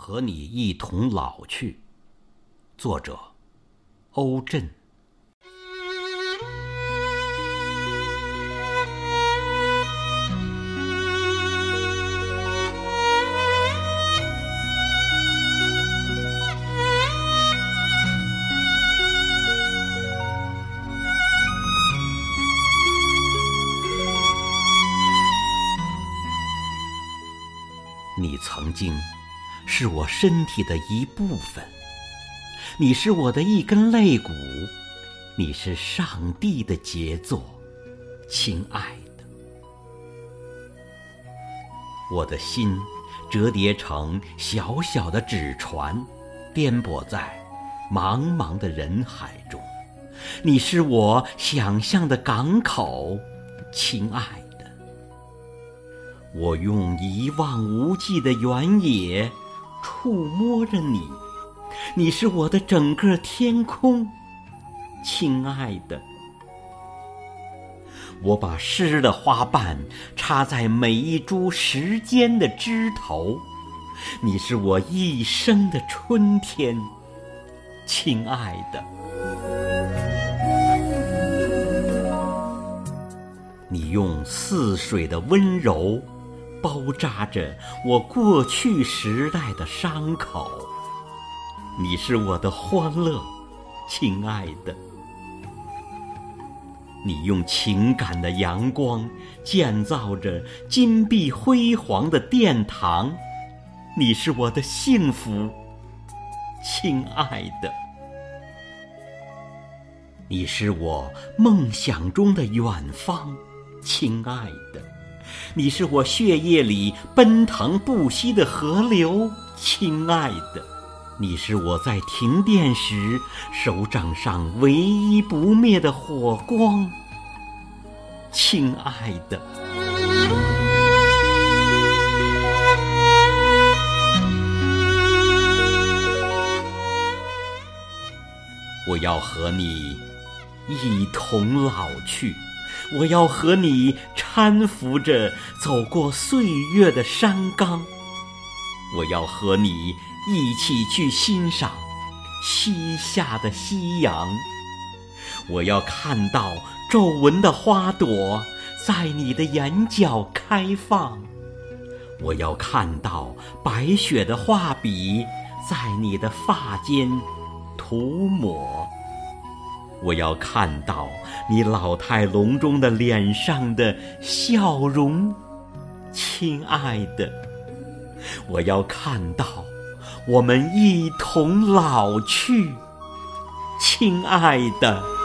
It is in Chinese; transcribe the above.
和你一同老去。作者：欧震。你曾经是我身体的一部分，你是我的一根肋骨，你是上帝的杰作，亲爱的。我的心折叠成小小的纸船，颠簸在茫茫的人海中，你是我想象的港口，亲爱的。我用一望无际的原野触摸着你，你是我的整个天空，亲爱的。我把诗的花瓣插在每一株时间的枝头，你是我一生的春天，亲爱的。你用似水的温柔。包扎着我过去时代的伤口，你是我的欢乐，亲爱的。你用情感的阳光建造着金碧辉煌的殿堂，你是我的幸福，亲爱的。你是我梦想中的远方，亲爱的。你是我血液里奔腾不息的河流，亲爱的；你是我在停电时手掌上唯一不灭的火光，亲爱的。我要和你一同老去。我要和你搀扶着走过岁月的山岗，我要和你一起去欣赏西下的夕阳，我要看到皱纹的花朵在你的眼角开放，我要看到白雪的画笔在你的发间涂抹。我要看到你老态龙钟的脸上的笑容，亲爱的。我要看到我们一同老去，亲爱的。